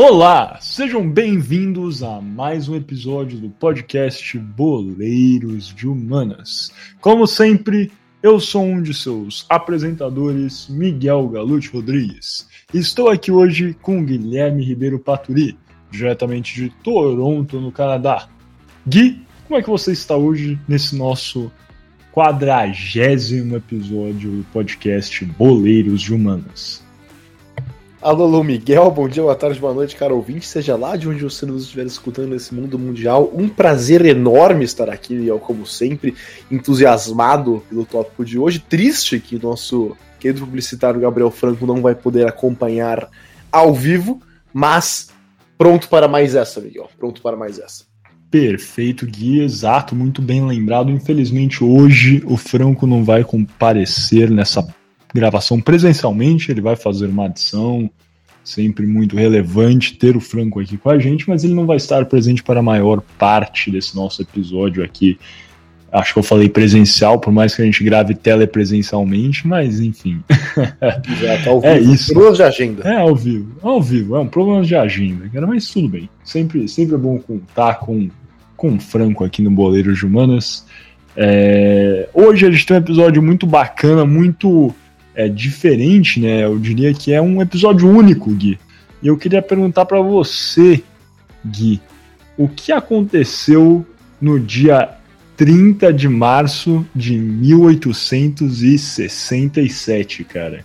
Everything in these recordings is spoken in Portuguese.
Olá, sejam bem-vindos a mais um episódio do podcast Boleiros de Humanas. Como sempre, eu sou um de seus apresentadores, Miguel Galute Rodrigues. Estou aqui hoje com Guilherme Ribeiro Paturi, diretamente de Toronto, no Canadá. Gui, como é que você está hoje nesse nosso quadragésimo episódio do podcast Boleiros de Humanas? Alô, Alô, Miguel, bom dia, boa tarde, boa noite, cara ouvinte, seja lá de onde você nos estiver escutando nesse mundo mundial. Um prazer enorme estar aqui, Miguel, como sempre, entusiasmado pelo tópico de hoje. Triste que nosso querido publicitário Gabriel Franco não vai poder acompanhar ao vivo, mas pronto para mais essa, Miguel, pronto para mais essa. Perfeito, Gui, exato, muito bem lembrado. Infelizmente, hoje o Franco não vai comparecer nessa gravação presencialmente, ele vai fazer uma adição, sempre muito relevante ter o Franco aqui com a gente, mas ele não vai estar presente para a maior parte desse nosso episódio aqui. Acho que eu falei presencial, por mais que a gente grave telepresencialmente, mas enfim. Já ao é vivo. É isso. Problemas de agenda. É ao vivo. Ao vivo, é um problema de agenda, cara, mas tudo bem. Sempre, sempre é bom contar com, com o Franco aqui no Boleiro de Humanas. É... Hoje a gente tem um episódio muito bacana, muito é, diferente, né? Eu diria que é um episódio único, Gui. E eu queria perguntar para você, Gui, o que aconteceu no dia 30 de março de 1867, cara?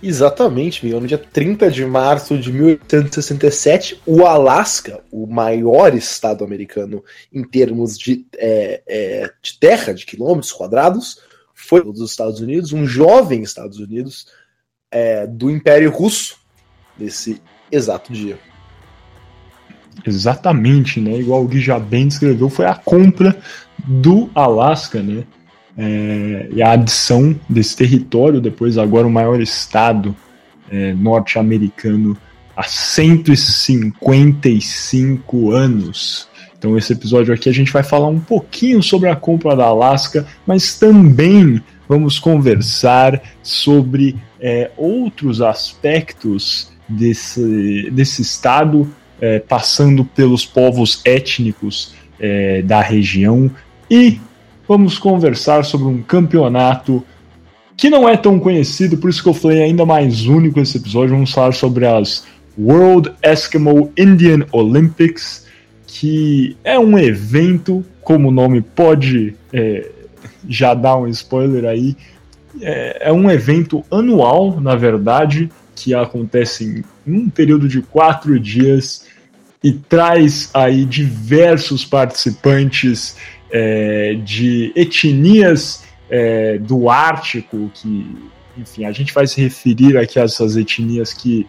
Exatamente, Miguel. No dia 30 de março de 1867, o Alasca, o maior estado americano em termos de, é, é, de terra, de quilômetros quadrados, foi dos Estados Unidos, um jovem Estados Unidos é, do Império Russo nesse exato dia. Exatamente, né? Igual o Gui já bem descreveu, foi a compra do Alasca, né? É, e a adição desse território, depois agora o maior estado é, norte-americano há 155 anos. Então, esse episódio aqui a gente vai falar um pouquinho sobre a compra da Alaska, mas também vamos conversar sobre é, outros aspectos desse, desse estado, é, passando pelos povos étnicos é, da região e vamos conversar sobre um campeonato que não é tão conhecido, por isso que eu falei ainda mais único esse episódio. Vamos falar sobre as World Eskimo Indian Olympics que é um evento, como o nome pode é, já dar um spoiler aí, é, é, um evento anual, na verdade, que acontece em um período de quatro dias e traz aí diversos participantes é, de etnias é, do Ártico, que, enfim, a gente vai se referir aqui a essas etnias que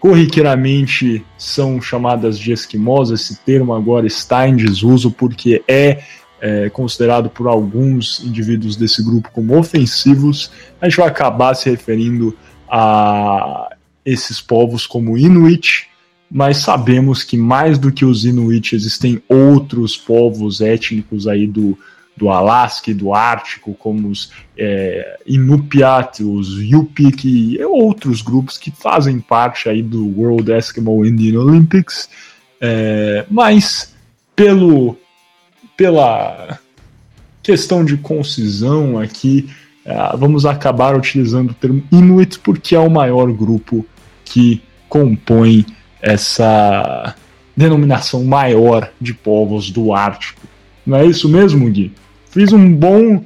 corriqueiramente são chamadas de esquimós. Esse termo agora está em desuso porque é, é, considerado por alguns indivíduos desse grupo como ofensivos. A gente vai acabar se referindo a esses povos como Inuit, mas sabemos que mais do que os Inuit existem outros povos étnicos aí do, do Alasca e do Ártico, como os é, Inupiat, os Yupik e outros grupos que fazem parte aí do World Eskimo Indian Olympics, é, mas pelo, pela questão de concisão aqui, é, vamos acabar utilizando o termo Inuit porque é o maior grupo que compõe essa denominação maior de povos do Ártico. Não é isso mesmo, Gui? Fiz um bom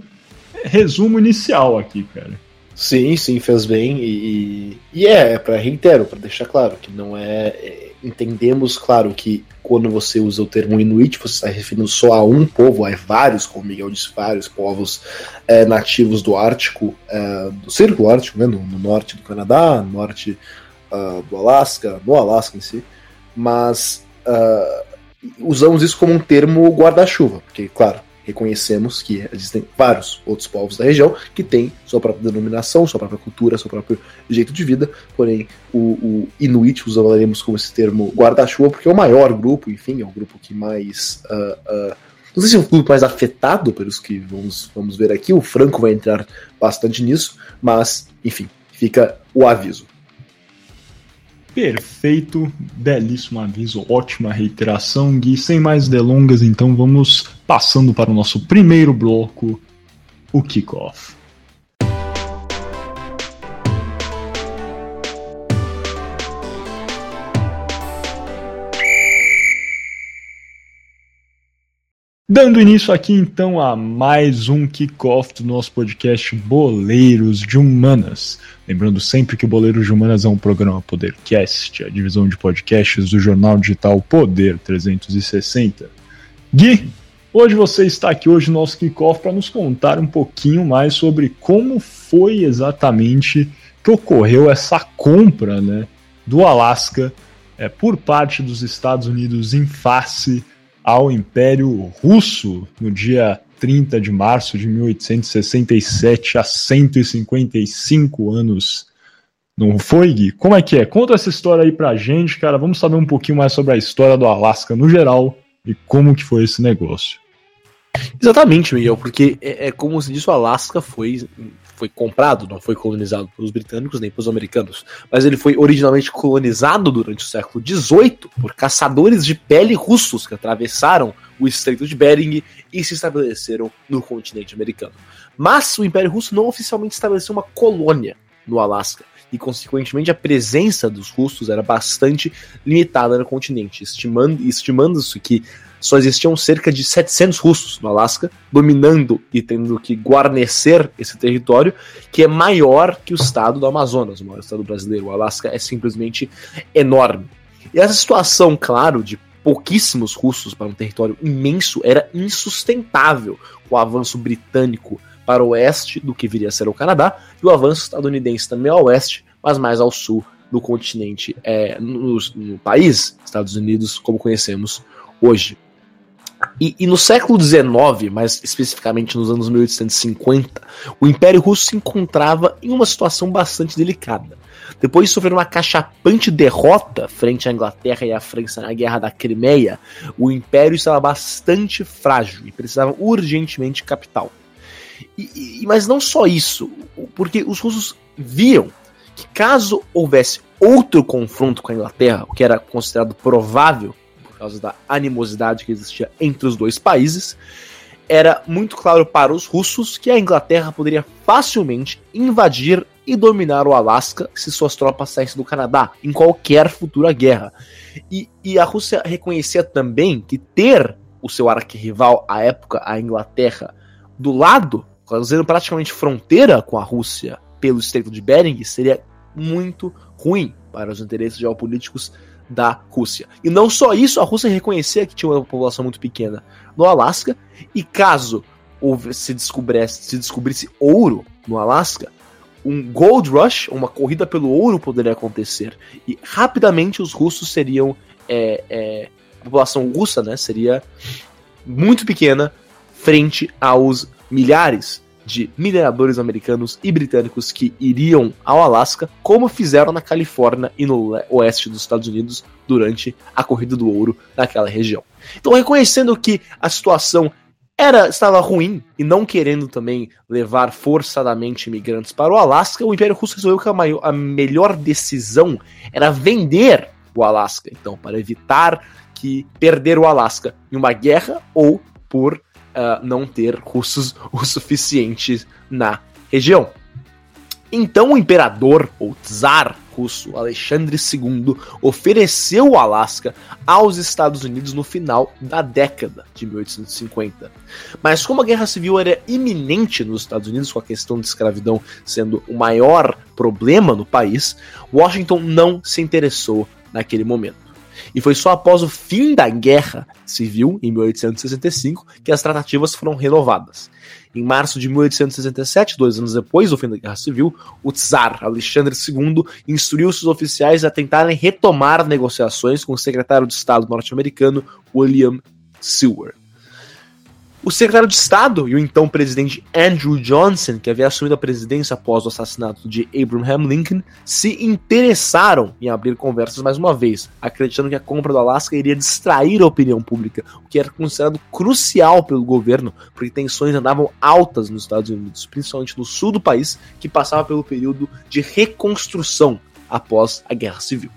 resumo inicial aqui, cara. Sim, sim, fez bem. E, e é, é para reitero, para deixar claro que não é, é, Entendemos, claro, que quando você usa o termo Inuit, você está referindo só a um povo, a vários, como Miguel disse, vários povos é, nativos do Ártico, é, do Círculo Ártico, né, no, no norte do Canadá, norte uh, do Alasca, no Alasca em si. Mas uh, usamos isso como um termo guarda-chuva, porque, claro, reconhecemos que existem vários outros povos da região que têm sua própria denominação, sua própria cultura, seu próprio jeito de vida, porém o, o Inuit usaríamos como esse termo guarda-chuva porque é o maior grupo, enfim, é o grupo que mais. Uh, uh, não sei se é o grupo mais afetado pelos que vamos, vamos ver aqui, o Franco vai entrar bastante nisso, mas, enfim, fica o aviso. Perfeito, belíssimo aviso, ótima reiteração, Gui. Sem mais delongas, então vamos passando para o nosso primeiro bloco, o kickoff. Dando início aqui então a mais um kickoff do nosso podcast Boleiros de Humanas. Lembrando sempre que o Boleiros de Humanas é um programa Podercast, a divisão de podcasts do jornal digital Poder 360. Gui, hoje você está aqui hoje no nosso kickoff para nos contar um pouquinho mais sobre como foi exatamente que ocorreu essa compra né, do Alasca é, por parte dos Estados Unidos em face ao Império Russo no dia 30 de março de 1867, há 155 anos. Não foi, Gui? Como é que é? Conta essa história aí pra gente, cara. Vamos saber um pouquinho mais sobre a história do Alasca no geral e como que foi esse negócio. Exatamente, Miguel, porque é, é como se disse, o Alasca foi foi comprado, não foi colonizado pelos britânicos nem pelos americanos, mas ele foi originalmente colonizado durante o século XVIII por caçadores de pele russos que atravessaram o Estreito de Bering e se estabeleceram no continente americano. Mas o Império Russo não oficialmente estabeleceu uma colônia no Alasca e, consequentemente, a presença dos russos era bastante limitada no continente, estimando-se estimando que só existiam cerca de 700 russos no Alasca, dominando e tendo que guarnecer esse território, que é maior que o estado do Amazonas, o maior estado brasileiro. O Alasca é simplesmente enorme. E essa situação, claro, de pouquíssimos russos para um território imenso era insustentável com o avanço britânico para o oeste do que viria a ser o Canadá e o avanço estadunidense também ao oeste, mas mais ao sul do continente, é, no, no país, Estados Unidos, como conhecemos hoje. E, e, no século XIX, mais especificamente nos anos 1850, o Império Russo se encontrava em uma situação bastante delicada. Depois de sofrer uma cachapante derrota frente à Inglaterra e à França na Guerra da Crimeia, o Império estava bastante frágil e precisava urgentemente de capital. E, e, mas não só isso, porque os russos viam que caso houvesse outro confronto com a Inglaterra, o que era considerado provável causa da animosidade que existia entre os dois países, era muito claro para os russos que a Inglaterra poderia facilmente invadir e dominar o Alasca se suas tropas saíssem do Canadá em qualquer futura guerra. E, e a Rússia reconhecia também que ter o seu arquirrival à época, a Inglaterra, do lado, fazendo praticamente fronteira com a Rússia pelo Estreito de Bering, seria muito ruim para os interesses geopolíticos da Rússia. E não só isso, a Rússia reconhecia que tinha uma população muito pequena no Alasca, e caso se descobrisse, se descobrisse ouro no Alasca, um gold rush, uma corrida pelo ouro poderia acontecer. E rapidamente os russos seriam. É, é, a população russa né, seria muito pequena frente aos milhares de mineradores americanos e britânicos que iriam ao Alasca, como fizeram na Califórnia e no oeste dos Estados Unidos durante a corrida do ouro naquela região. Então, reconhecendo que a situação era estava ruim e não querendo também levar forçadamente imigrantes para o Alasca, o Império Russo resolveu que a, maior, a melhor decisão era vender o Alasca, então, para evitar que perder o Alasca em uma guerra ou por uh, não ter russos o suficiente na região. Então o imperador, ou czar russo, Alexandre II, ofereceu o Alasca aos Estados Unidos no final da década de 1850. Mas como a guerra civil era iminente nos Estados Unidos, com a questão de escravidão sendo o maior problema no país, Washington não se interessou naquele momento. E foi só após o fim da Guerra Civil, em 1865, que as tratativas foram renovadas. Em março de 1867, dois anos depois do fim da Guerra Civil, o czar Alexandre II instruiu seus oficiais a tentarem retomar negociações com o secretário de Estado norte-americano William Seward. O secretário de Estado e o então presidente Andrew Johnson, que havia assumido a presidência após o assassinato de Abraham Lincoln, se interessaram em abrir conversas mais uma vez, acreditando que a compra do Alasca iria distrair a opinião pública, o que era considerado crucial pelo governo, porque tensões andavam altas nos Estados Unidos, principalmente no sul do país, que passava pelo período de reconstrução após a Guerra Civil.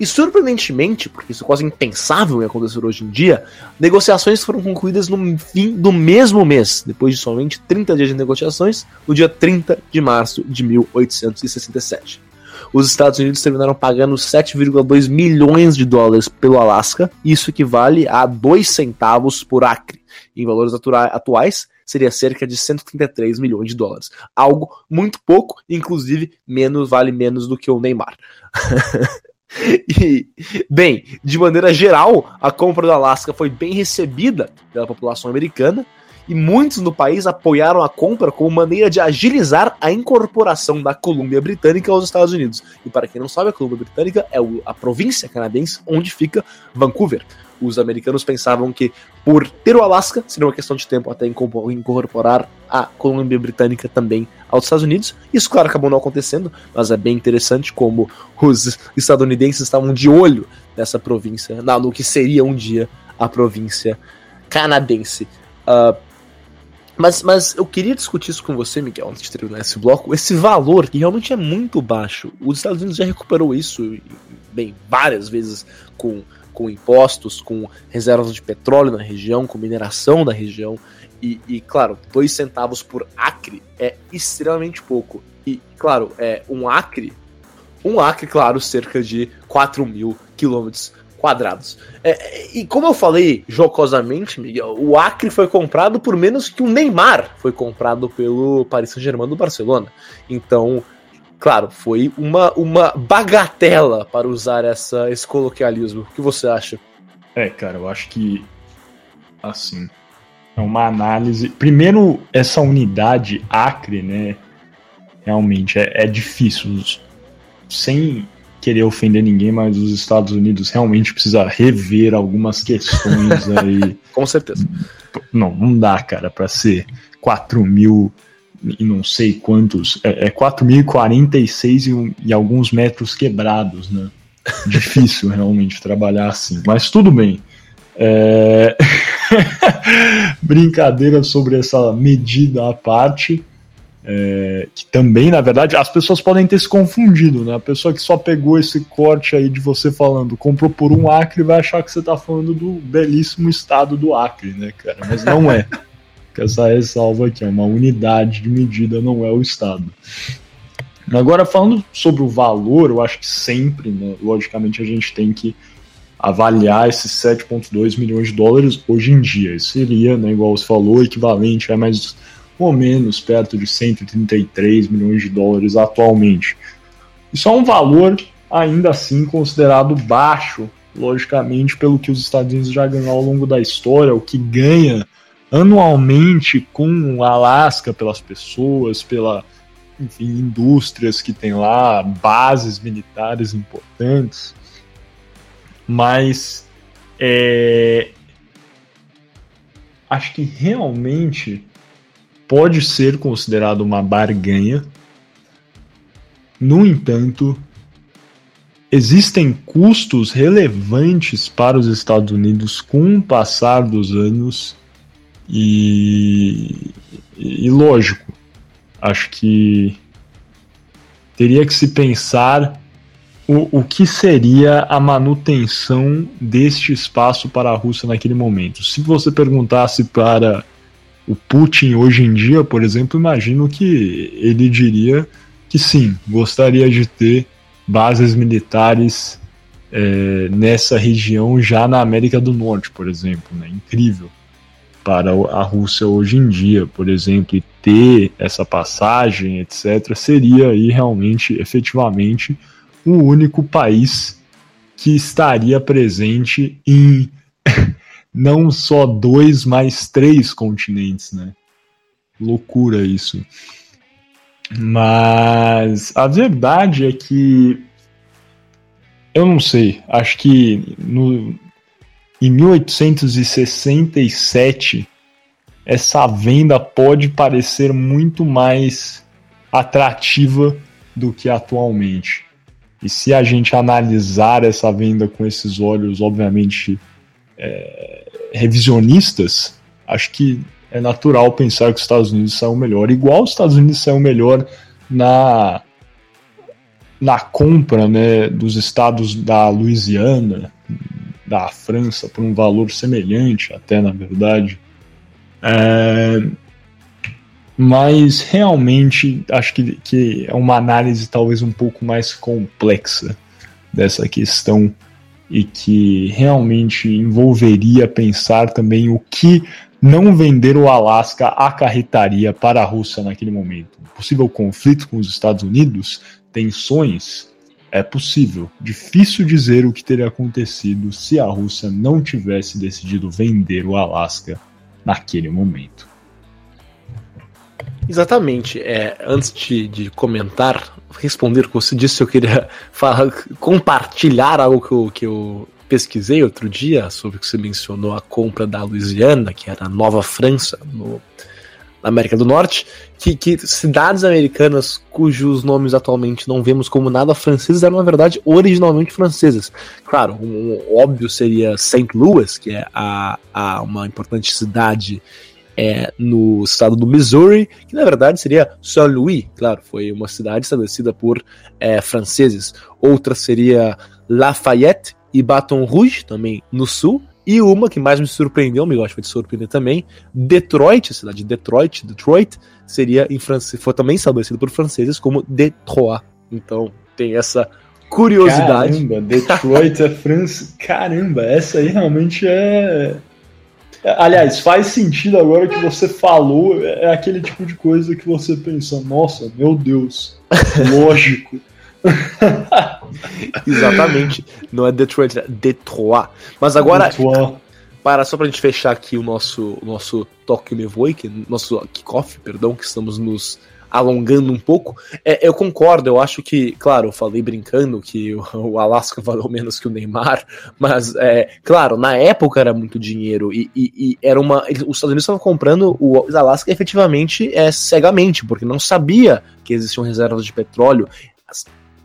E surpreendentemente, porque isso é quase impensável em acontecer hoje em dia, negociações foram concluídas no fim do mesmo mês, depois de somente 30 dias de negociações, no dia 30 de março de 1867. Os Estados Unidos terminaram pagando 7,2 milhões de dólares pelo Alasca, isso equivale a 2 centavos por acre. Em valores atuais, seria cerca de 133 milhões de dólares. Algo muito pouco, inclusive menos vale menos do que o Neymar. e, bem, de maneira geral, a compra do Alasca foi bem recebida pela população americana e muitos no país apoiaram a compra como maneira de agilizar a incorporação da Colômbia Britânica aos Estados Unidos. E para quem não sabe, a Colômbia Britânica é a província canadense onde fica Vancouver os americanos pensavam que, por ter o Alasca, seria uma questão de tempo até incorporar a Colômbia Britânica também aos Estados Unidos. Isso, claro, acabou não acontecendo, mas é bem interessante como os estadunidenses estavam de olho nessa província, no que seria um dia a província canadense. Uh, mas, mas eu queria discutir isso com você, Miguel, antes de terminar esse bloco. Esse valor, que realmente é muito baixo. Os Estados Unidos já recuperou isso, bem, várias vezes com com impostos, com reservas de petróleo na região, com mineração na região. E, e, claro, dois centavos por acre é extremamente pouco. E, claro, é um acre, um acre, claro, cerca de 4 mil quilômetros quadrados. É, e como eu falei jocosamente, Miguel, o Acre foi comprado por menos que o Neymar foi comprado pelo Paris Saint-Germain do Barcelona. Então, Claro, foi uma, uma bagatela para usar essa, esse coloquialismo. O que você acha? É, cara, eu acho que assim é uma análise. Primeiro, essa unidade Acre, né? Realmente é, é difícil. Sem querer ofender ninguém, mas os Estados Unidos realmente precisa rever algumas questões aí. Com certeza. Não, não dá, cara, para ser 4 mil e não sei quantos, é, é 4.046 e, e alguns metros quebrados, né? Difícil realmente trabalhar assim, mas tudo bem. É... Brincadeira sobre essa medida à parte, é... que também, na verdade, as pessoas podem ter se confundido, né? A pessoa que só pegou esse corte aí de você falando, comprou por um Acre, vai achar que você tá falando do belíssimo estado do Acre, né, cara? Mas não é com essa ressalva aqui, é uma unidade de medida, não é o Estado. Agora, falando sobre o valor, eu acho que sempre, né, logicamente, a gente tem que avaliar esses 7,2 milhões de dólares hoje em dia. Isso seria, né, igual você falou, equivalente a mais ou menos perto de 133 milhões de dólares atualmente. Isso é um valor ainda assim considerado baixo, logicamente, pelo que os Estados Unidos já ganhou ao longo da história, o que ganha anualmente com Alasca pelas pessoas, pela enfim, indústrias que tem lá, bases militares importantes, mas é, acho que realmente pode ser considerado uma barganha. No entanto, existem custos relevantes para os Estados Unidos com o passar dos anos e, e lógico, acho que teria que se pensar o, o que seria a manutenção deste espaço para a Rússia naquele momento. Se você perguntasse para o Putin hoje em dia, por exemplo, imagino que ele diria que sim, gostaria de ter bases militares é, nessa região já na América do Norte, por exemplo. Né? Incrível para a Rússia hoje em dia, por exemplo, e ter essa passagem, etc., seria aí realmente, efetivamente, o único país que estaria presente em não só dois, mas três continentes, né? Loucura isso. Mas a verdade é que eu não sei, acho que no, em 1867, essa venda pode parecer muito mais atrativa do que atualmente. E se a gente analisar essa venda com esses olhos, obviamente, é, revisionistas, acho que é natural pensar que os Estados Unidos saiu melhor. Igual os Estados Unidos saiu melhor na na compra né, dos estados da Louisiana, da França, por um valor semelhante, até na verdade. É, mas realmente acho que, que é uma análise talvez um pouco mais complexa dessa questão e que realmente envolveria pensar também o que não vender o Alasca acarretaria para a Rússia naquele momento. Possível conflito com os Estados Unidos, tensões, é possível. Difícil dizer o que teria acontecido se a Rússia não tivesse decidido vender o Alasca naquele momento. Exatamente. É, antes de, de, comentar, responder o que você disse, eu queria falar, compartilhar algo que eu, que eu pesquisei outro dia sobre o que você mencionou, a compra da Louisiana, que era a Nova França, no, América do Norte, que, que, cidades americanas cujos nomes atualmente não vemos como nada franceses eram, na verdade, originalmente francesas. Claro, um, um óbvio seria St. Louis, que é a, a uma importante cidade é, no estado do Missouri, que na verdade seria Saint Louis, claro, foi uma cidade estabelecida por é, franceses. Outra seria Lafayette e Baton Rouge, também no sul. E uma que mais me surpreendeu, me gosta de surpreender também, Detroit, a cidade de Detroit, Detroit, seria em francês, foi também estabelecida por franceses como Detroit. Então tem essa curiosidade. Caramba, Detroit é França. Caramba, essa aí realmente é Aliás, faz sentido agora que você falou, é aquele tipo de coisa que você pensa, nossa, meu Deus, lógico. Exatamente. Não é Detroit, é Detroit. Mas agora, Detroit. para só pra gente fechar aqui o nosso, o nosso Tokyo Me Voe, que, nosso kickoff, perdão, que estamos nos alongando um pouco. É, eu concordo, eu acho que, claro, eu falei brincando que o, o Alasca valeu menos que o Neymar, mas, é, claro, na época era muito dinheiro e, e, e era uma. Os Estados Unidos estavam comprando o Alasca efetivamente é, cegamente, porque não sabia que existiam reservas de petróleo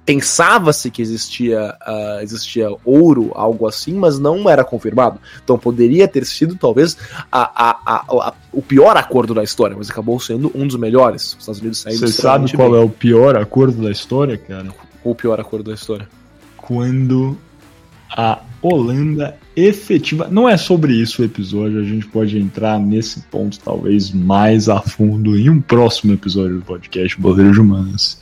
pensava-se que existia, uh, existia ouro, algo assim, mas não era confirmado. Então poderia ter sido talvez a, a, a, o pior acordo da história, mas acabou sendo um dos melhores. Os Estados Unidos saíram Você sabe qual bem. é o pior acordo da história, cara? O pior acordo da história? Quando a Holanda efetiva. Não é sobre isso o episódio, a gente pode entrar nesse ponto talvez mais a fundo em um próximo episódio do podcast Boleiros Humanas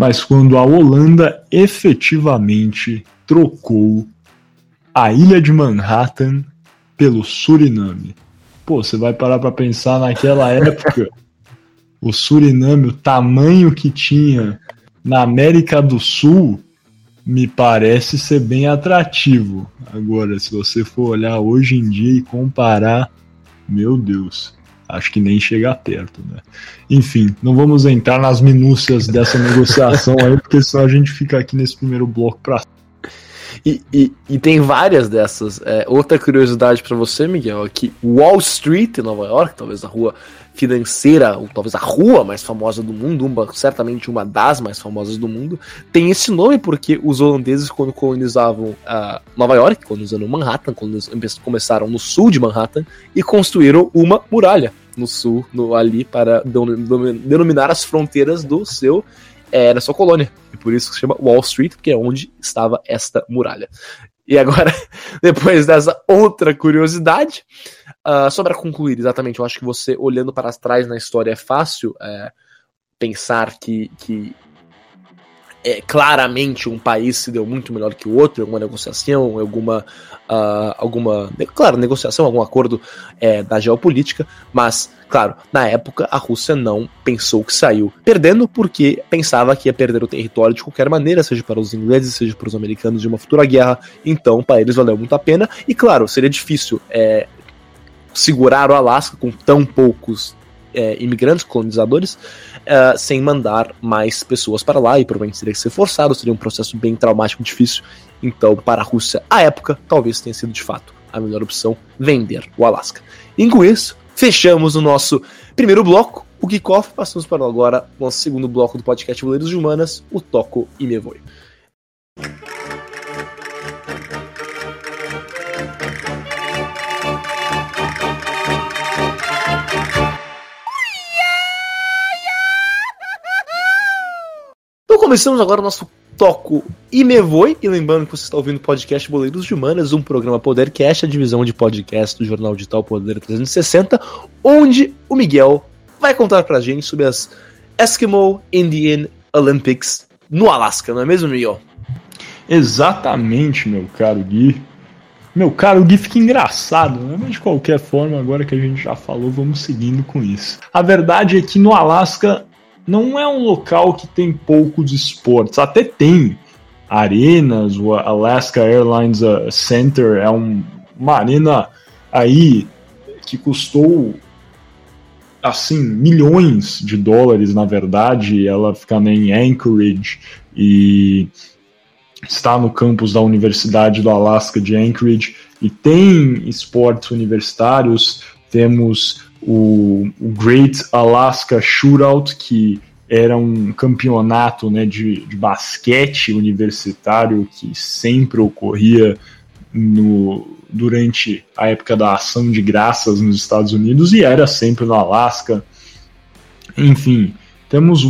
mas quando a Holanda efetivamente trocou a ilha de Manhattan pelo Suriname. Pô, você vai parar para pensar naquela época, o Suriname, o tamanho que tinha na América do Sul, me parece ser bem atrativo. Agora, se você for olhar hoje em dia e comparar, meu Deus acho que nem chega perto, né? Enfim, não vamos entrar nas minúcias dessa negociação aí, porque senão a gente fica aqui nesse primeiro bloco e, e, e, tem várias dessas. É, outra curiosidade para você, Miguel, é que Wall Street, em Nova York, talvez a rua financeira, ou talvez a rua mais famosa do mundo, uma, certamente uma das mais famosas do mundo, tem esse nome porque os holandeses, quando colonizavam uh, Nova York, colonizando Manhattan, quando eles começaram no sul de Manhattan, e construíram uma muralha no sul, no, ali, para denominar as fronteiras do seu era é, sua colônia. E por isso se chama Wall Street, que é onde estava esta muralha. E agora, depois dessa outra curiosidade, uh, só para concluir, exatamente, eu acho que você, olhando para trás na história, é fácil é, pensar que, que é, claramente um país se deu muito melhor que o outro, alguma negociação, alguma, uh, alguma, claro, negociação, algum acordo é, da geopolítica, mas, claro, na época a Rússia não pensou que saiu perdendo porque pensava que ia perder o território de qualquer maneira, seja para os ingleses, seja para os americanos de uma futura guerra, então para eles valeu muito a pena, e claro, seria difícil é, segurar o Alasca com tão poucos é, imigrantes, colonizadores, uh, sem mandar mais pessoas para lá, e provavelmente teria que ser forçado, seria um processo bem traumático, difícil. Então, para a Rússia, à época, talvez tenha sido de fato a melhor opção vender o Alasca. E com isso, fechamos o nosso primeiro bloco, o kickoff, passamos para agora o nosso segundo bloco do podcast Boleiros de Humanas, o Toco e Me Voe. Começamos agora o nosso toco e me voe. E lembrando que você está ouvindo o podcast Boleiros de Humanas, um programa Podercast, a divisão de podcast do jornal digital Poder 360, onde o Miguel vai contar pra gente sobre as Eskimo Indian Olympics no Alasca, não é mesmo, Miguel? Exatamente, meu caro Gui. Meu caro Gui fica engraçado, né? Mas de qualquer forma, agora que a gente já falou, vamos seguindo com isso. A verdade é que no Alasca não é um local que tem poucos esportes, até tem. Arenas, o Alaska Airlines uh, Center é um, uma arena aí que custou assim milhões de dólares na verdade. Ela fica em Anchorage e está no campus da Universidade do Alaska de Anchorage. E tem esportes universitários. Temos o, o Great Alaska Shootout que era um campeonato né, de, de basquete universitário que sempre ocorria no, durante a época da ação de graças nos Estados Unidos e era sempre no Alasca. Enfim, temos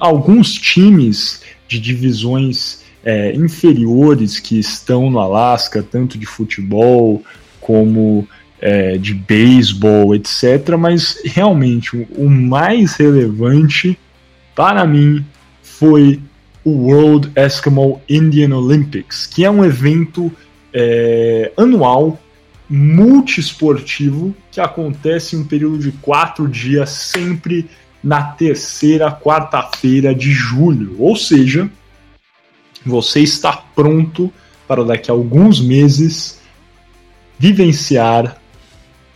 alguns times de divisões é, inferiores que estão no Alasca, tanto de futebol como é, de beisebol, etc. Mas realmente o mais relevante para mim, foi o World Eskimo Indian Olympics, que é um evento é, anual multiesportivo que acontece em um período de quatro dias, sempre na terceira quarta-feira de julho. Ou seja, você está pronto para daqui a alguns meses vivenciar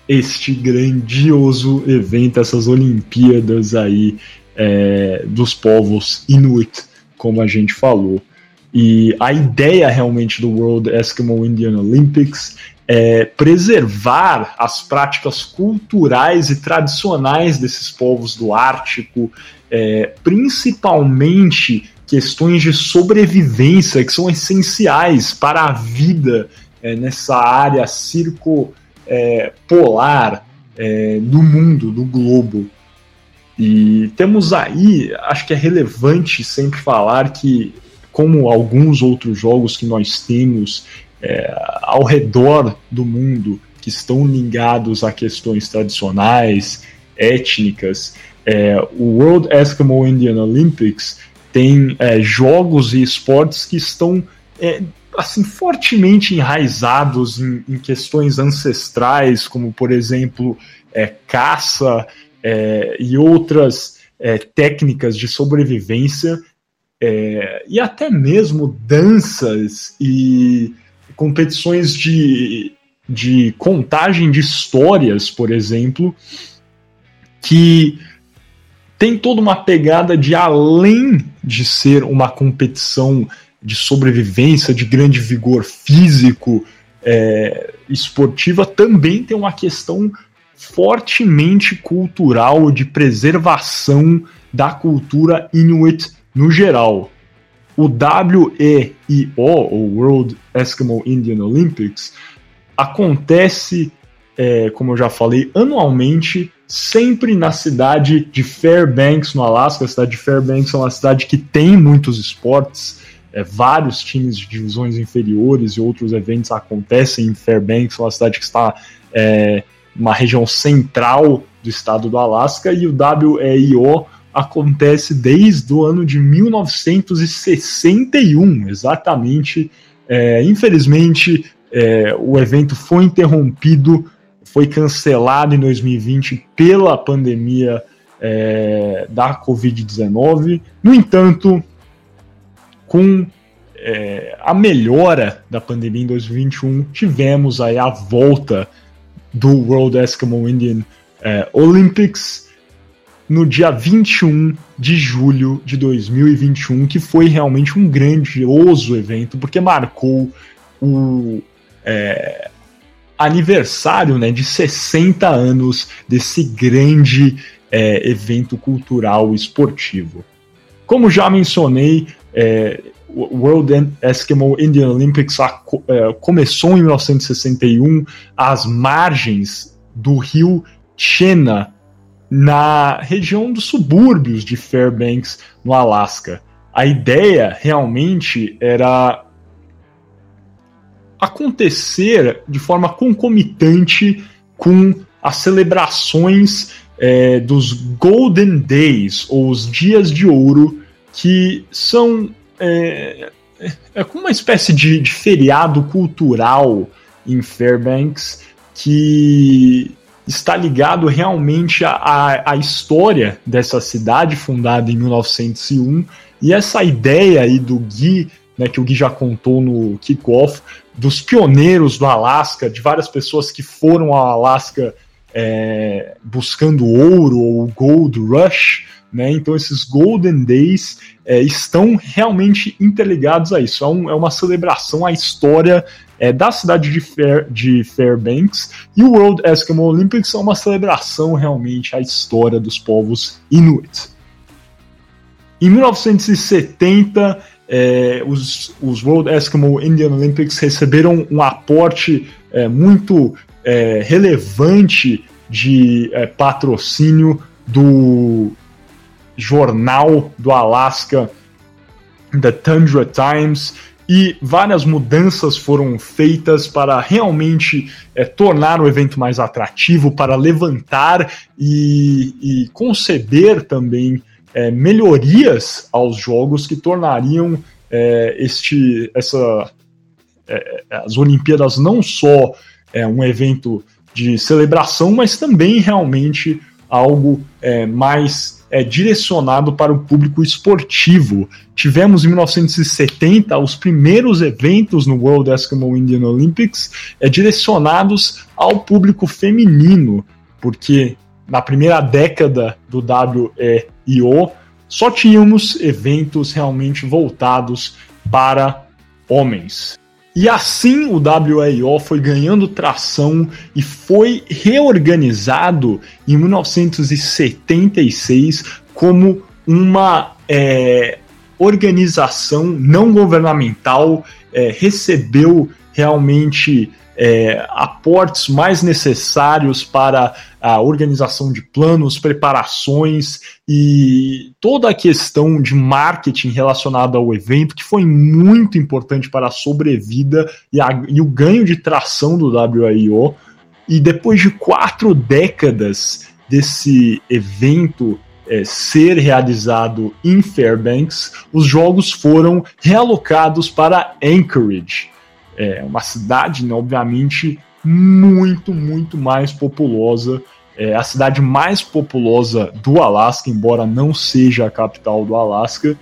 este grandioso evento, essas Olimpíadas aí é, dos povos Inuit, como a gente falou. E a ideia realmente do World Eskimo Indian Olympics é preservar as práticas culturais e tradicionais desses povos do Ártico, é, principalmente questões de sobrevivência que são essenciais para a vida é, nessa área circo é, polar é, do mundo, do globo. E temos aí, acho que é relevante sempre falar que, como alguns outros jogos que nós temos é, ao redor do mundo, que estão ligados a questões tradicionais, étnicas, é, o World Eskimo Indian Olympics tem é, jogos e esportes que estão é, assim fortemente enraizados em, em, questões ancestrais, como por exemplo é, caça, é, e outras é, técnicas de sobrevivência é, e até mesmo danças e competições de, de contagem de histórias, por exemplo, que tem toda uma pegada de além de ser uma competição de sobrevivência, de grande vigor físico, é, esportiva, também tem uma questão fortemente cultural de preservação da cultura Inuit no geral. O WEIO, o World Eskimo Indian Olympics, acontece, é, como eu já falei, anualmente, sempre na cidade de Fairbanks, no Alasca. A cidade de Fairbanks é uma cidade que tem muitos esportes, é, vários times de divisões inferiores e outros eventos acontecem em Fairbanks, uma cidade que está é, uma região central do estado do Alasca, e o WEIO acontece desde o ano de 1961, exatamente. É, infelizmente, é, o evento foi interrompido, foi cancelado em 2020 pela pandemia é, da Covid-19. No entanto, com é, a melhora da pandemia em 2021, tivemos aí a volta do World Eskimo Indian é, Olympics no dia 21 de julho de 2021, que foi realmente um grandioso evento, porque marcou o é, aniversário né, de 60 anos desse grande é, evento cultural esportivo. Como já mencionei, é, World Eskimo Indian Olympics é, começou em 1961 às margens do rio Chena, na região dos subúrbios de Fairbanks, no Alasca. a ideia realmente era acontecer de forma concomitante com as celebrações é, dos Golden Days, ou os Dias de Ouro, que são é, é uma espécie de, de feriado cultural em Fairbanks que está ligado realmente à, à, história dessa cidade fundada em 1901 e essa ideia aí do Gui, né, que o Gui já contou no kickoff, dos pioneiros do Alasca, de várias pessoas que foram ao Alasca é, buscando ouro ou gold rush, né? Então esses Golden Days é, estão realmente interligados a isso. É, um, é uma celebração à história é, da cidade de, Fair, de Fairbanks e o World Eskimo Olympics é uma celebração realmente à história dos povos Inuit. Em 1970, é, os, os, World Eskimo Indian Olympics receberam um aporte é, muito é, relevante de patrocínio do jornal do Alasca, The Tundra Times, e várias mudanças foram feitas para realmente é, tornar o evento mais atrativo, para levantar e, e conceber também é, melhorias aos jogos que tornariam é, este, essa, é, as Olimpíadas não só é, um evento de celebração, mas também realmente algo é, mais é, direcionado para o público esportivo. Tivemos em 1970 os primeiros eventos no World Eskimo Indian Olympics é, direcionados ao público feminino, porque na primeira década do WEIO só tínhamos eventos realmente voltados para homens. E assim o WIO foi ganhando tração e foi reorganizado em 1976 como uma é, organização não governamental, é, recebeu realmente é, aportes mais necessários para a organização de planos, preparações e toda a questão de marketing relacionada ao evento, que foi muito importante para a sobrevida e, a, e o ganho de tração do WIO. E depois de quatro décadas desse evento é, ser realizado em Fairbanks, os jogos foram realocados para Anchorage, é uma cidade, né, obviamente, muito, muito mais populosa. É a cidade mais populosa do Alasca, embora não seja a capital do Alasca.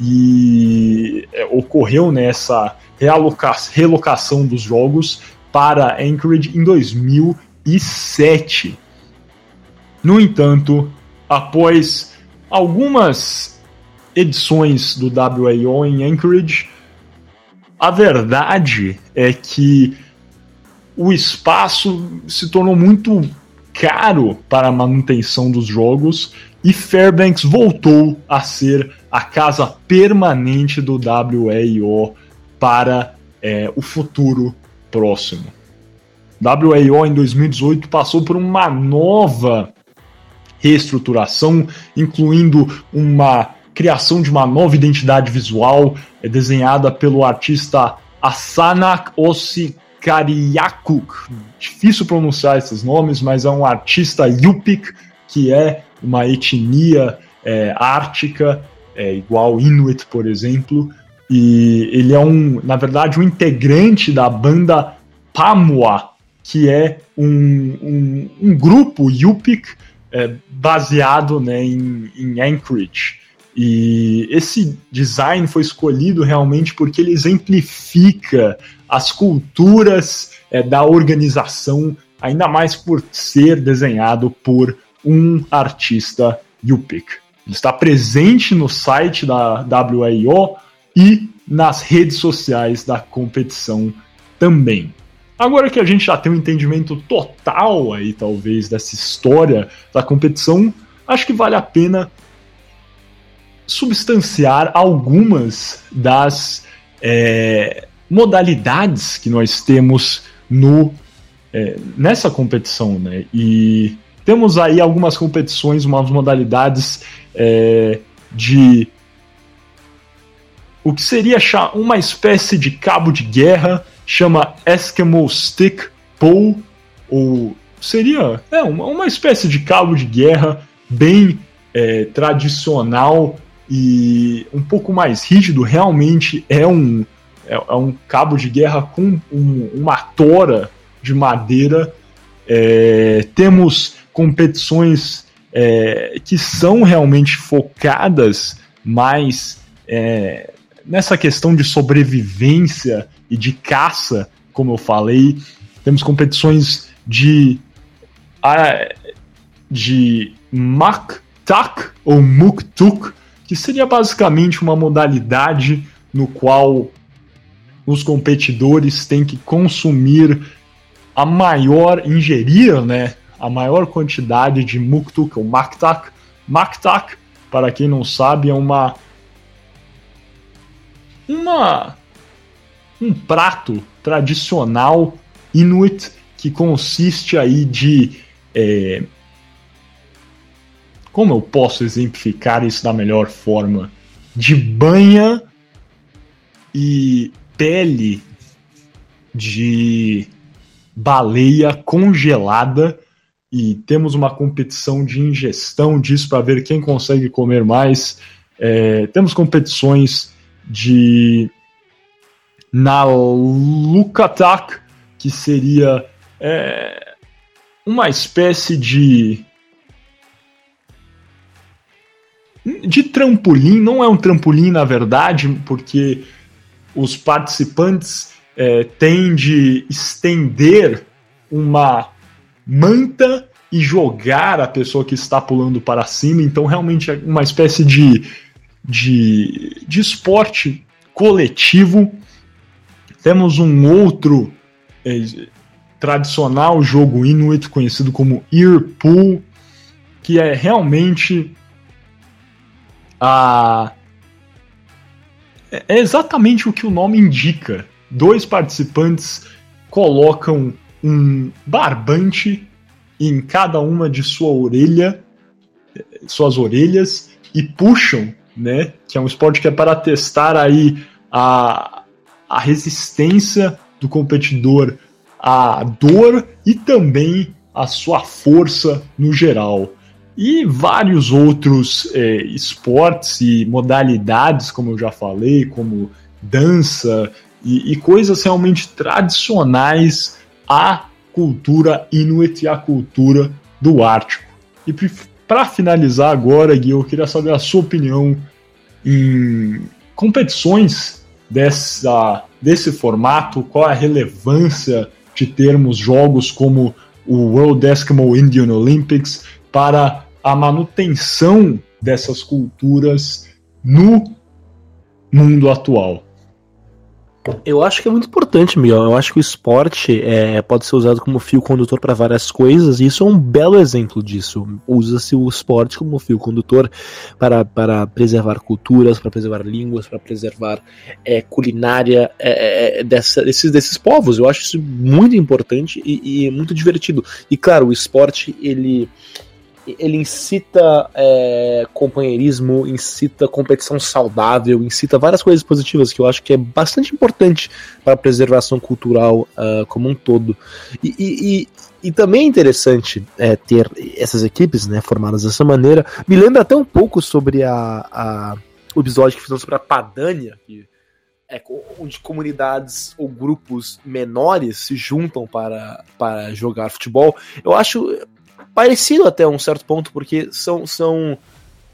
E é, ocorreu nessa realoca relocação dos jogos para Anchorage em 2007. No entanto, após algumas edições do WAO em Anchorage, a verdade é que o espaço se tornou muito caro para a manutenção dos jogos e Fairbanks voltou a ser a casa permanente do WAIO para é, o futuro próximo. WAIO em 2018 passou por uma nova reestruturação, incluindo uma criação de uma nova identidade visual é desenhada pelo artista Asanak Osikariakuk. Difícil pronunciar esses nomes, mas é um artista Yupik, que é uma etnia é, ártica, é, igual Inuit, por exemplo, e ele é um, na verdade, um integrante da banda Pamua, que é um, um, um grupo Yupik é, baseado né, em, em Anchorage. E esse design foi escolhido realmente porque ele exemplifica as culturas é, da organização, ainda mais por ser desenhado por um artista Yupik. Ele está presente no site da WIO e nas redes sociais da competição também. Agora que a gente já tem um entendimento total aí, talvez, dessa história da competição, acho que vale a pena substanciar algumas das é, modalidades que nós temos no é, nessa competição, né? E temos aí algumas competições, umas modalidades é, de o que seria uma espécie de cabo de guerra, chama Eskimo Stick Pole, ou seria é, uma, espécie de cabo de guerra bem é, tradicional e um pouco mais rígido. Realmente é um, é, é um cabo de guerra com um, uma tora de madeira. É, temos competições é, que são realmente focadas mais é, nessa questão de sobrevivência e de caça, como eu falei. Temos competições de de Maktak ou Muktuk, que seria basicamente uma modalidade no qual os competidores têm que consumir a maior, ingerir, né, a maior quantidade de Muktuk ou Maktak. Maktak, para quem não sabe, é uma uma um prato tradicional inuit que consiste aí de é, como eu posso exemplificar isso da melhor forma? De banha e pele de baleia congelada e temos uma competição de ingestão disso para ver quem consegue comer mais. É, temos competições de Nalukatak, que seria é, uma espécie de de trampolim, não é um trampolim na verdade, porque os participantes é, têm de estender uma manta e jogar a pessoa que está pulando para cima, então realmente é uma espécie de, de, de esporte coletivo. Temos um outro é, tradicional jogo Inuit conhecido como Ear Pool, que é realmente a é exatamente o que o nome indica. Dois participantes colocam um barbante em cada uma de sua orelha, suas orelhas e puxam, né? Que é um esporte que é para testar aí a, a resistência do competidor à dor e também a sua força no geral e vários outros é, esportes e modalidades, como eu já falei, como dança e, e coisas realmente tradicionais à cultura inuit e à cultura do Ártico. E para finalizar agora, Gui, eu queria saber a sua opinião em competições dessa, desse formato, qual a relevância de termos jogos como o World Eskimo Indian Olympics para a manutenção dessas culturas no mundo atual? Eu acho que é muito importante, Miguel. Eu acho que o esporte é, pode ser usado como fio condutor para várias coisas, e isso é um belo exemplo disso. Usa-se o esporte como fio condutor para, para preservar culturas, para preservar línguas, para preservar é, culinária é, é dessa, desses, desses povos. Eu acho isso muito importante e, e muito divertido. E claro, o esporte, ele ele incita é, companheirismo, incita competição saudável, incita várias coisas positivas que eu acho que é bastante importante para a preservação cultural uh, como um todo. E, e, e, e também é interessante é, ter essas equipes né, formadas dessa maneira. Me lembra até um pouco sobre a, a o episódio que fizemos sobre a Padania, que é, onde comunidades ou grupos menores se juntam para, para jogar futebol. Eu acho parecido até um certo ponto, porque são, são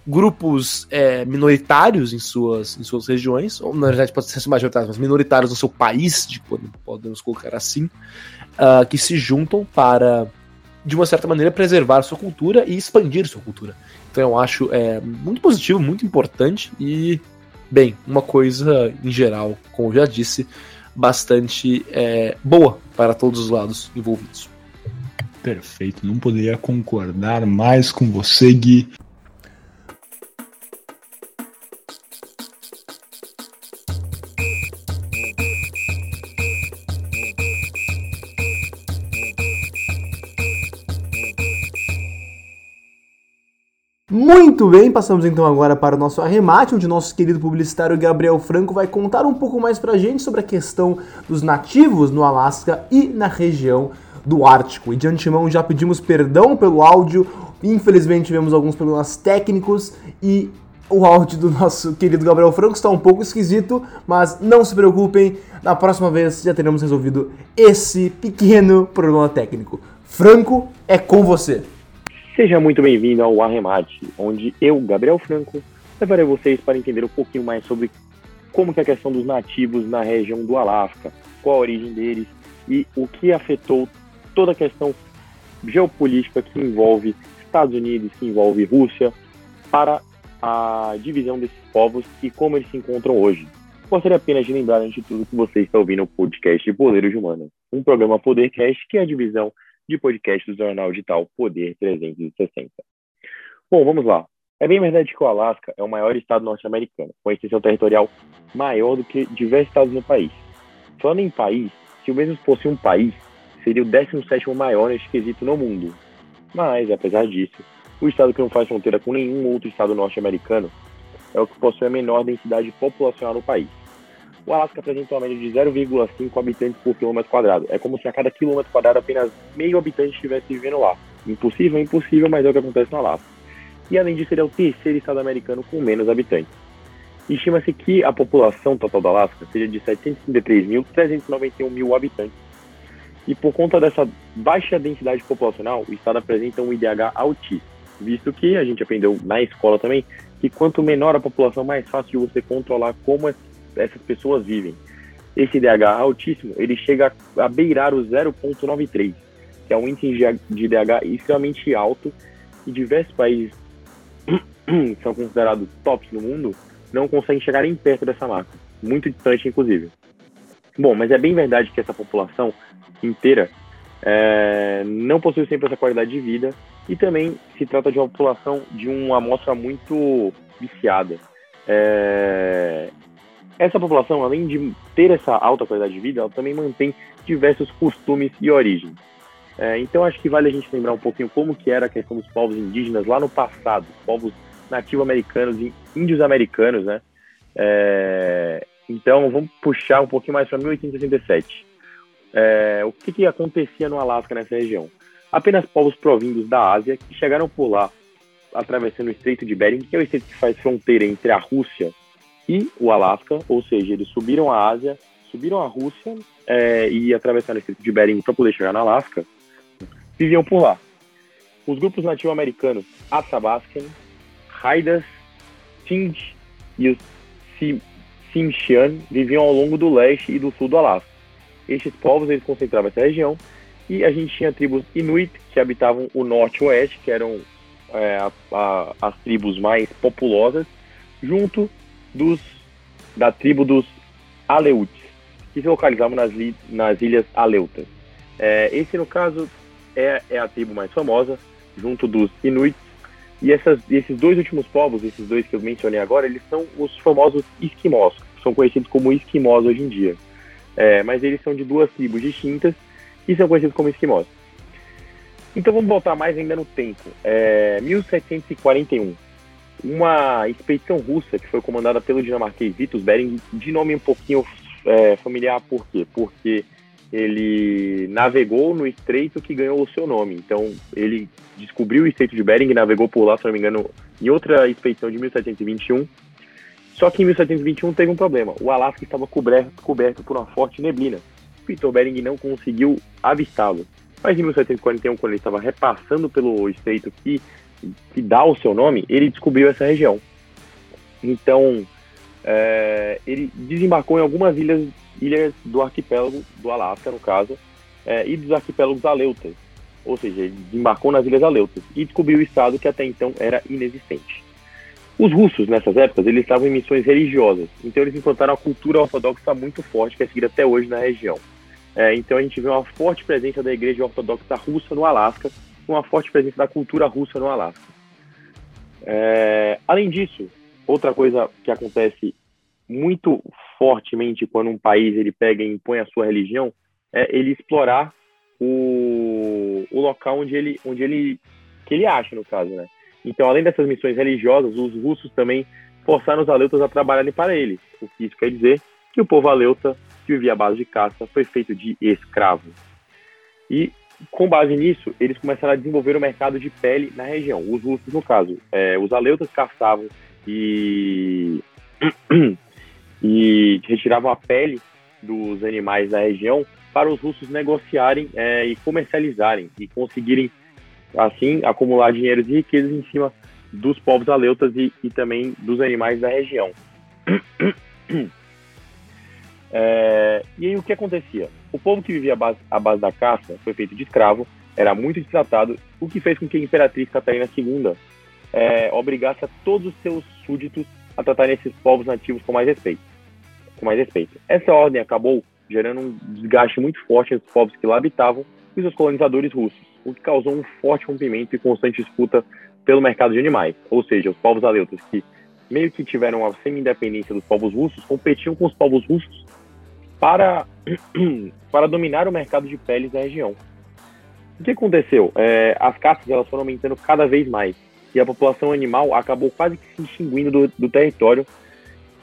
grupos é, minoritários em suas, em suas regiões, ou na verdade pode ser majoritários, mas minoritários no seu país, de, podemos colocar assim, uh, que se juntam para, de uma certa maneira, preservar sua cultura e expandir sua cultura. Então eu acho é, muito positivo, muito importante e, bem, uma coisa em geral, como eu já disse, bastante é, boa para todos os lados envolvidos. Perfeito, não poderia concordar mais com você, Gui. Muito bem, passamos então agora para o nosso arremate, onde nosso querido publicitário Gabriel Franco vai contar um pouco mais para a gente sobre a questão dos nativos no Alasca e na região do Ártico. E de antemão já pedimos perdão pelo áudio, infelizmente tivemos alguns problemas técnicos e o áudio do nosso querido Gabriel Franco está um pouco esquisito, mas não se preocupem, na próxima vez já teremos resolvido esse pequeno problema técnico. Franco, é com você. Seja muito bem-vindo ao Arremate, onde eu, Gabriel Franco, levarei vocês para entender um pouquinho mais sobre como que é a questão dos nativos na região do Alasca, qual a origem deles e o que afetou toda a questão geopolítica que envolve Estados Unidos, que envolve Rússia, para a divisão desses povos e como eles se encontram hoje. Gostaria apenas de lembrar, antes de tudo, que você está ouvindo o podcast Poderes de Humanos, um programa Podercast que é a divisão de podcast do jornal digital Poder 360. Bom, vamos lá. É bem verdade que o Alasca é o maior estado norte-americano, com extensão territorial maior do que diversos estados no país. Falando em país, se o mesmo fosse um país, seria o 17 maior neste quesito no mundo. Mas, apesar disso, o estado que não faz fronteira com nenhum outro estado norte-americano é o que possui a menor densidade populacional no país o Alasca apresenta uma média de 0,5 habitantes por quilômetro quadrado. É como se a cada quilômetro quadrado apenas meio habitante estivesse vivendo lá. Impossível, impossível, mas é o que acontece no Alasca. E além disso, ele é o terceiro estado americano com menos habitantes. Estima-se que a população total do Alasca seja de 733.391 mil habitantes. E por conta dessa baixa densidade populacional, o estado apresenta um IDH altíssimo, visto que a gente aprendeu na escola também que quanto menor a população, mais fácil de você controlar como essas pessoas vivem. Esse DH altíssimo, ele chega a beirar o 0,93, que é um índice de DH extremamente alto e diversos países que são considerados tops no mundo não conseguem chegar nem perto dessa marca, muito distante inclusive. Bom, mas é bem verdade que essa população inteira é, não possui sempre essa qualidade de vida e também se trata de uma população de uma amostra muito viciada. É, essa população, além de ter essa alta qualidade de vida, ela também mantém diversos costumes e origens. É, então acho que vale a gente lembrar um pouquinho como que era a questão dos povos indígenas lá no passado, povos nativo-americanos e índios americanos, né? É, então vamos puxar um pouquinho mais para 1867. É, o que, que acontecia no Alasca nessa região? Apenas povos provindos da Ásia que chegaram por lá atravessando o Estreito de Bering, que é o estreito que faz fronteira entre a Rússia e o Alasca, ou seja, eles subiram a Ásia, subiram a Rússia é, e atravessaram o Estreito de Bering para poder chegar na Alasca, viviam por lá. Os grupos nativo-americanos Athabascan, Haidas, Ting e os Simshian viviam ao longo do leste e do sul do Alasca. Estes povos eles concentravam essa região e a gente tinha tribos Inuit que habitavam o norte e oeste, que eram é, a, a, as tribos mais populosas, junto dos, da tribo dos Aleutes, que se localizavam nas, nas ilhas Aleutas. É, esse, no caso, é, é, a tribo mais famosa, junto dos Inuits. E essas, esses dois últimos povos, esses dois que eu mencionei agora, eles são os famosos esquimós, que são conhecidos como esquimós hoje em dia. É, mas eles são de duas tribos distintas e são conhecidos como esquimós. Então vamos voltar mais ainda no tempo. É, 1741 uma expedição russa que foi comandada pelo dinamarquês Vitus Bering, de nome um pouquinho é, familiar, por quê? Porque ele navegou no estreito que ganhou o seu nome. Então, ele descobriu o estreito de Bering navegou por lá, se não me engano, em outra expedição de 1721. Só que em 1721 teve um problema. O Alasca estava coberto, coberto por uma forte neblina. Vitor Bering não conseguiu avistá-lo. Mas em 1741, quando ele estava repassando pelo estreito que que dá o seu nome, ele descobriu essa região. Então, é, ele desembarcou em algumas ilhas, ilhas do arquipélago do Alasca, no caso, é, e dos arquipélagos Aleutas. Ou seja, ele desembarcou nas ilhas Aleutas e descobriu o estado que até então era inexistente. Os russos, nessas épocas, eles estavam em missões religiosas, então eles implantaram a cultura ortodoxa muito forte, que é seguida até hoje na região. É, então a gente vê uma forte presença da igreja ortodoxa russa no Alasca, uma forte presença da cultura russa no Alasca. É, além disso, outra coisa que acontece muito fortemente quando um país ele pega e impõe a sua religião é ele explorar o, o local onde ele, onde ele que ele acha no caso, né? Então, além dessas missões religiosas, os russos também forçaram os aleutas a trabalharem para eles. O que isso quer dizer? Que o povo aleuta, que vivia à base de caça, foi feito de escravo. E, com base nisso, eles começaram a desenvolver o mercado de pele na região. Os russos, no caso, é, os aleutas caçavam e, e retiravam a pele dos animais da região para os russos negociarem é, e comercializarem e conseguirem, assim, acumular dinheiros e riquezas em cima dos povos aleutas e, e também dos animais da região. É, e aí o que acontecia? O povo que vivia à base, à base, da caça foi feito de escravo, era muito destratado, o que fez com que a imperatriz Catarina II é, obrigasse a todos os seus súditos a tratarem esses povos nativos com mais respeito. Com mais respeito. Essa ordem acabou gerando um desgaste muito forte entre os povos que lá habitavam e os colonizadores russos, o que causou um forte rompimento e constante disputa pelo mercado de animais. Ou seja, os povos aleutas que meio que tiveram a semi-independência dos povos russos competiam com os povos russos para, para dominar o mercado de peles da região. O que aconteceu? É, as caças elas foram aumentando cada vez mais e a população animal acabou quase que se extinguindo do, do território,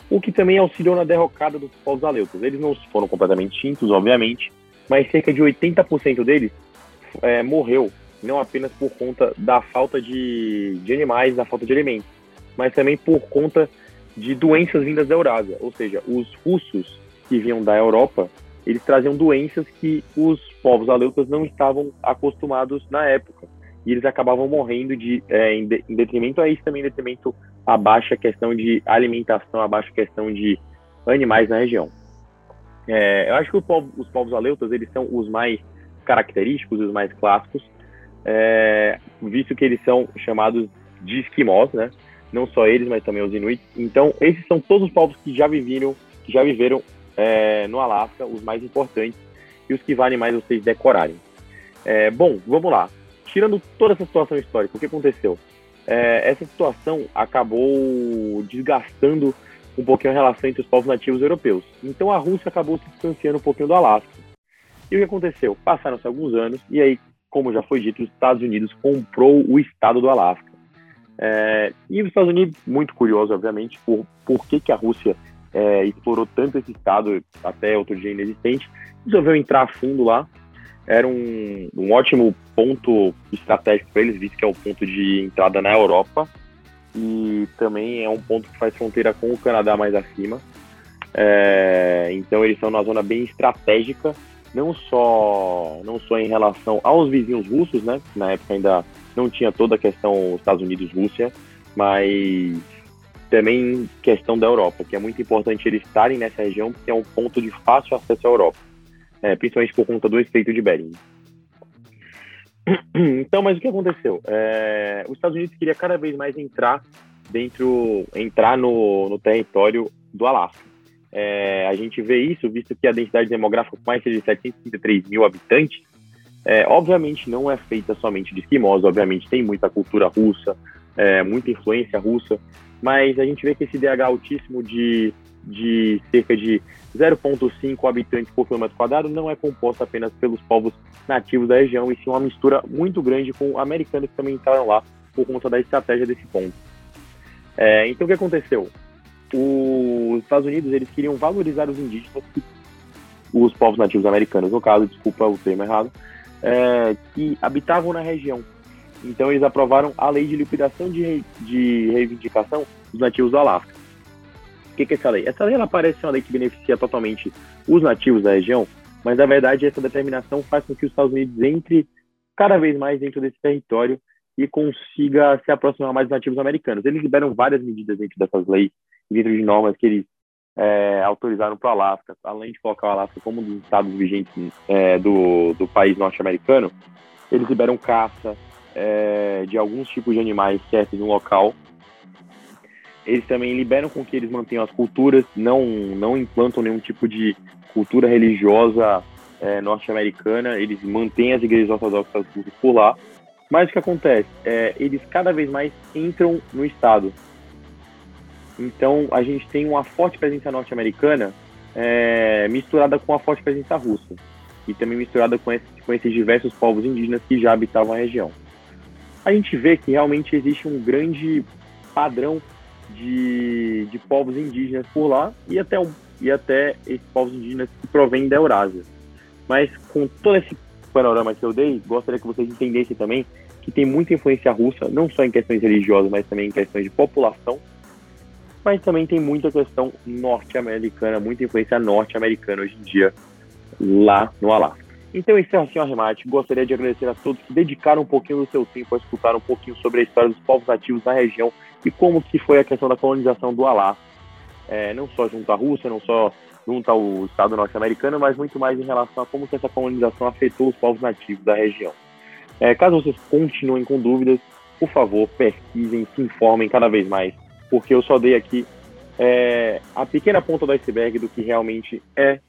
o que também auxiliou na derrocada dos povos aleutas. Eles não foram completamente extintos, obviamente, mas cerca de 80% deles é, morreu, não apenas por conta da falta de, de animais, da falta de alimentos, mas também por conta de doenças vindas da Eurásia. Ou seja, os russos que vinham da Europa, eles traziam doenças que os povos aleutas não estavam acostumados na época e eles acabavam morrendo de, é, em, de, em, detrimento a isso também, em detrimento a baixa questão de alimentação, a baixa questão de animais na região. É, eu acho que povo, os povos aleutas eles são os mais característicos, os mais clássicos, é, visto que eles são chamados de esquimós, né? Não só eles, mas também os inuits. Então, esses são todos os povos que já viveram, que já viveram é, no Alasca, os mais importantes e os que valem mais vocês decorarem. É, bom, vamos lá tirando toda essa situação histórica, o que aconteceu? É, essa situação acabou desgastando um pouquinho a relação entre os povos nativos europeus. Então a Rússia acabou se distanciando um pouquinho do Alasca. E o que aconteceu? Passaram-se alguns anos e aí, como já foi dito, os Estados Unidos comprou o estado do Alasca. É, e os Estados Unidos, muito curioso, obviamente, por, por que, que a Rússia é, explorou tanto esse estado, até outro dia inexistente, resolveu entrar a fundo lá era um, um ótimo ponto estratégico para eles, visto que é o ponto de entrada na Europa e também é um ponto que faz fronteira com o Canadá mais acima. É, então eles estão na zona bem estratégica, não só não só em relação aos vizinhos russos, né? Na época ainda não tinha toda a questão Estados Unidos-Rússia, mas também questão da Europa, que é muito importante eles estarem nessa região, porque é um ponto de fácil acesso à Europa é, principalmente por conta do efeito de Bering. Então, mas o que aconteceu? É, os Estados Unidos queria cada vez mais entrar dentro, entrar no, no território do Alasca. É, a gente vê isso, visto que a densidade demográfica com mais de 733 mil habitantes, é, obviamente não é feita somente de esquimós, obviamente tem muita cultura russa, é, muita influência russa, mas a gente vê que esse DH altíssimo de de cerca de 0,5 habitantes por quilômetro quadrado não é composta apenas pelos povos nativos da região, e sim uma mistura muito grande com americanos que também entraram lá por conta da estratégia desse ponto. É, então, o que aconteceu? Os Estados Unidos eles queriam valorizar os indígenas, os povos nativos americanos, no caso, desculpa o termo errado, é, que habitavam na região. Então, eles aprovaram a lei de liquidação de, de reivindicação dos nativos do Alasca. O que, que é essa lei? Essa lei ela parece uma lei que beneficia totalmente os nativos da região, mas na verdade essa determinação faz com que os Estados Unidos entre cada vez mais dentro desse território e consiga se aproximar mais dos nativos americanos. Eles liberam várias medidas dentro dessas leis, dentro de normas que eles é, autorizaram para o Alasca, além de colocar o Alasca como um dos estados vigentes é, do, do país norte-americano, eles liberam caça é, de alguns tipos de animais certos no local eles também liberam com que eles mantenham as culturas, não, não implantam nenhum tipo de cultura religiosa é, norte-americana, eles mantêm as igrejas ortodoxas por lá. Mas o que acontece? É, eles cada vez mais entram no Estado. Então a gente tem uma forte presença norte-americana é, misturada com a forte presença russa. E também misturada com, esse, com esses diversos povos indígenas que já habitavam a região. a gente vê que realmente existe um grande padrão de, de povos indígenas por lá e até, um, e até esses povos indígenas que provêm da Eurásia. Mas com todo esse panorama que eu dei, gostaria que vocês entendessem também que tem muita influência russa, não só em questões religiosas, mas também em questões de população, mas também tem muita questão norte-americana, muita influência norte-americana hoje em dia lá no Alasca. Então, esse é assim o arremate. Gostaria de agradecer a todos que dedicaram um pouquinho do seu tempo a escutar um pouquinho sobre a história dos povos nativos na região e como que foi a questão da colonização do Alasca. É, não só junto à Rússia, não só junto ao Estado norte-americano, mas muito mais em relação a como que essa colonização afetou os povos nativos da região. É, caso vocês continuem com dúvidas, por favor, pesquisem, se informem cada vez mais, porque eu só dei aqui é, a pequena ponta do iceberg do que realmente é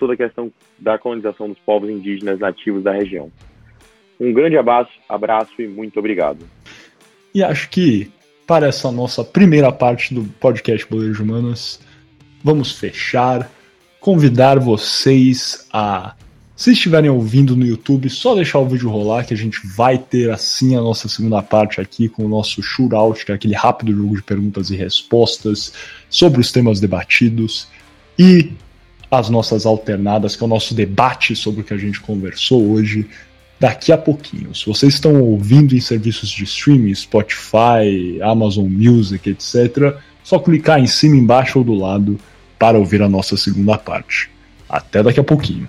toda a questão da colonização dos povos indígenas nativos da região. Um grande abraço, abraço e muito obrigado. E acho que para essa nossa primeira parte do podcast Boleiros Humanas, vamos fechar, convidar vocês a, se estiverem ouvindo no YouTube, só deixar o vídeo rolar, que a gente vai ter assim a nossa segunda parte aqui com o nosso shootout, que é aquele rápido jogo de perguntas e respostas sobre os temas debatidos. E as nossas alternadas, que é o nosso debate sobre o que a gente conversou hoje, daqui a pouquinho. Se vocês estão ouvindo em serviços de streaming, Spotify, Amazon Music, etc., só clicar em cima, embaixo ou do lado para ouvir a nossa segunda parte. Até daqui a pouquinho.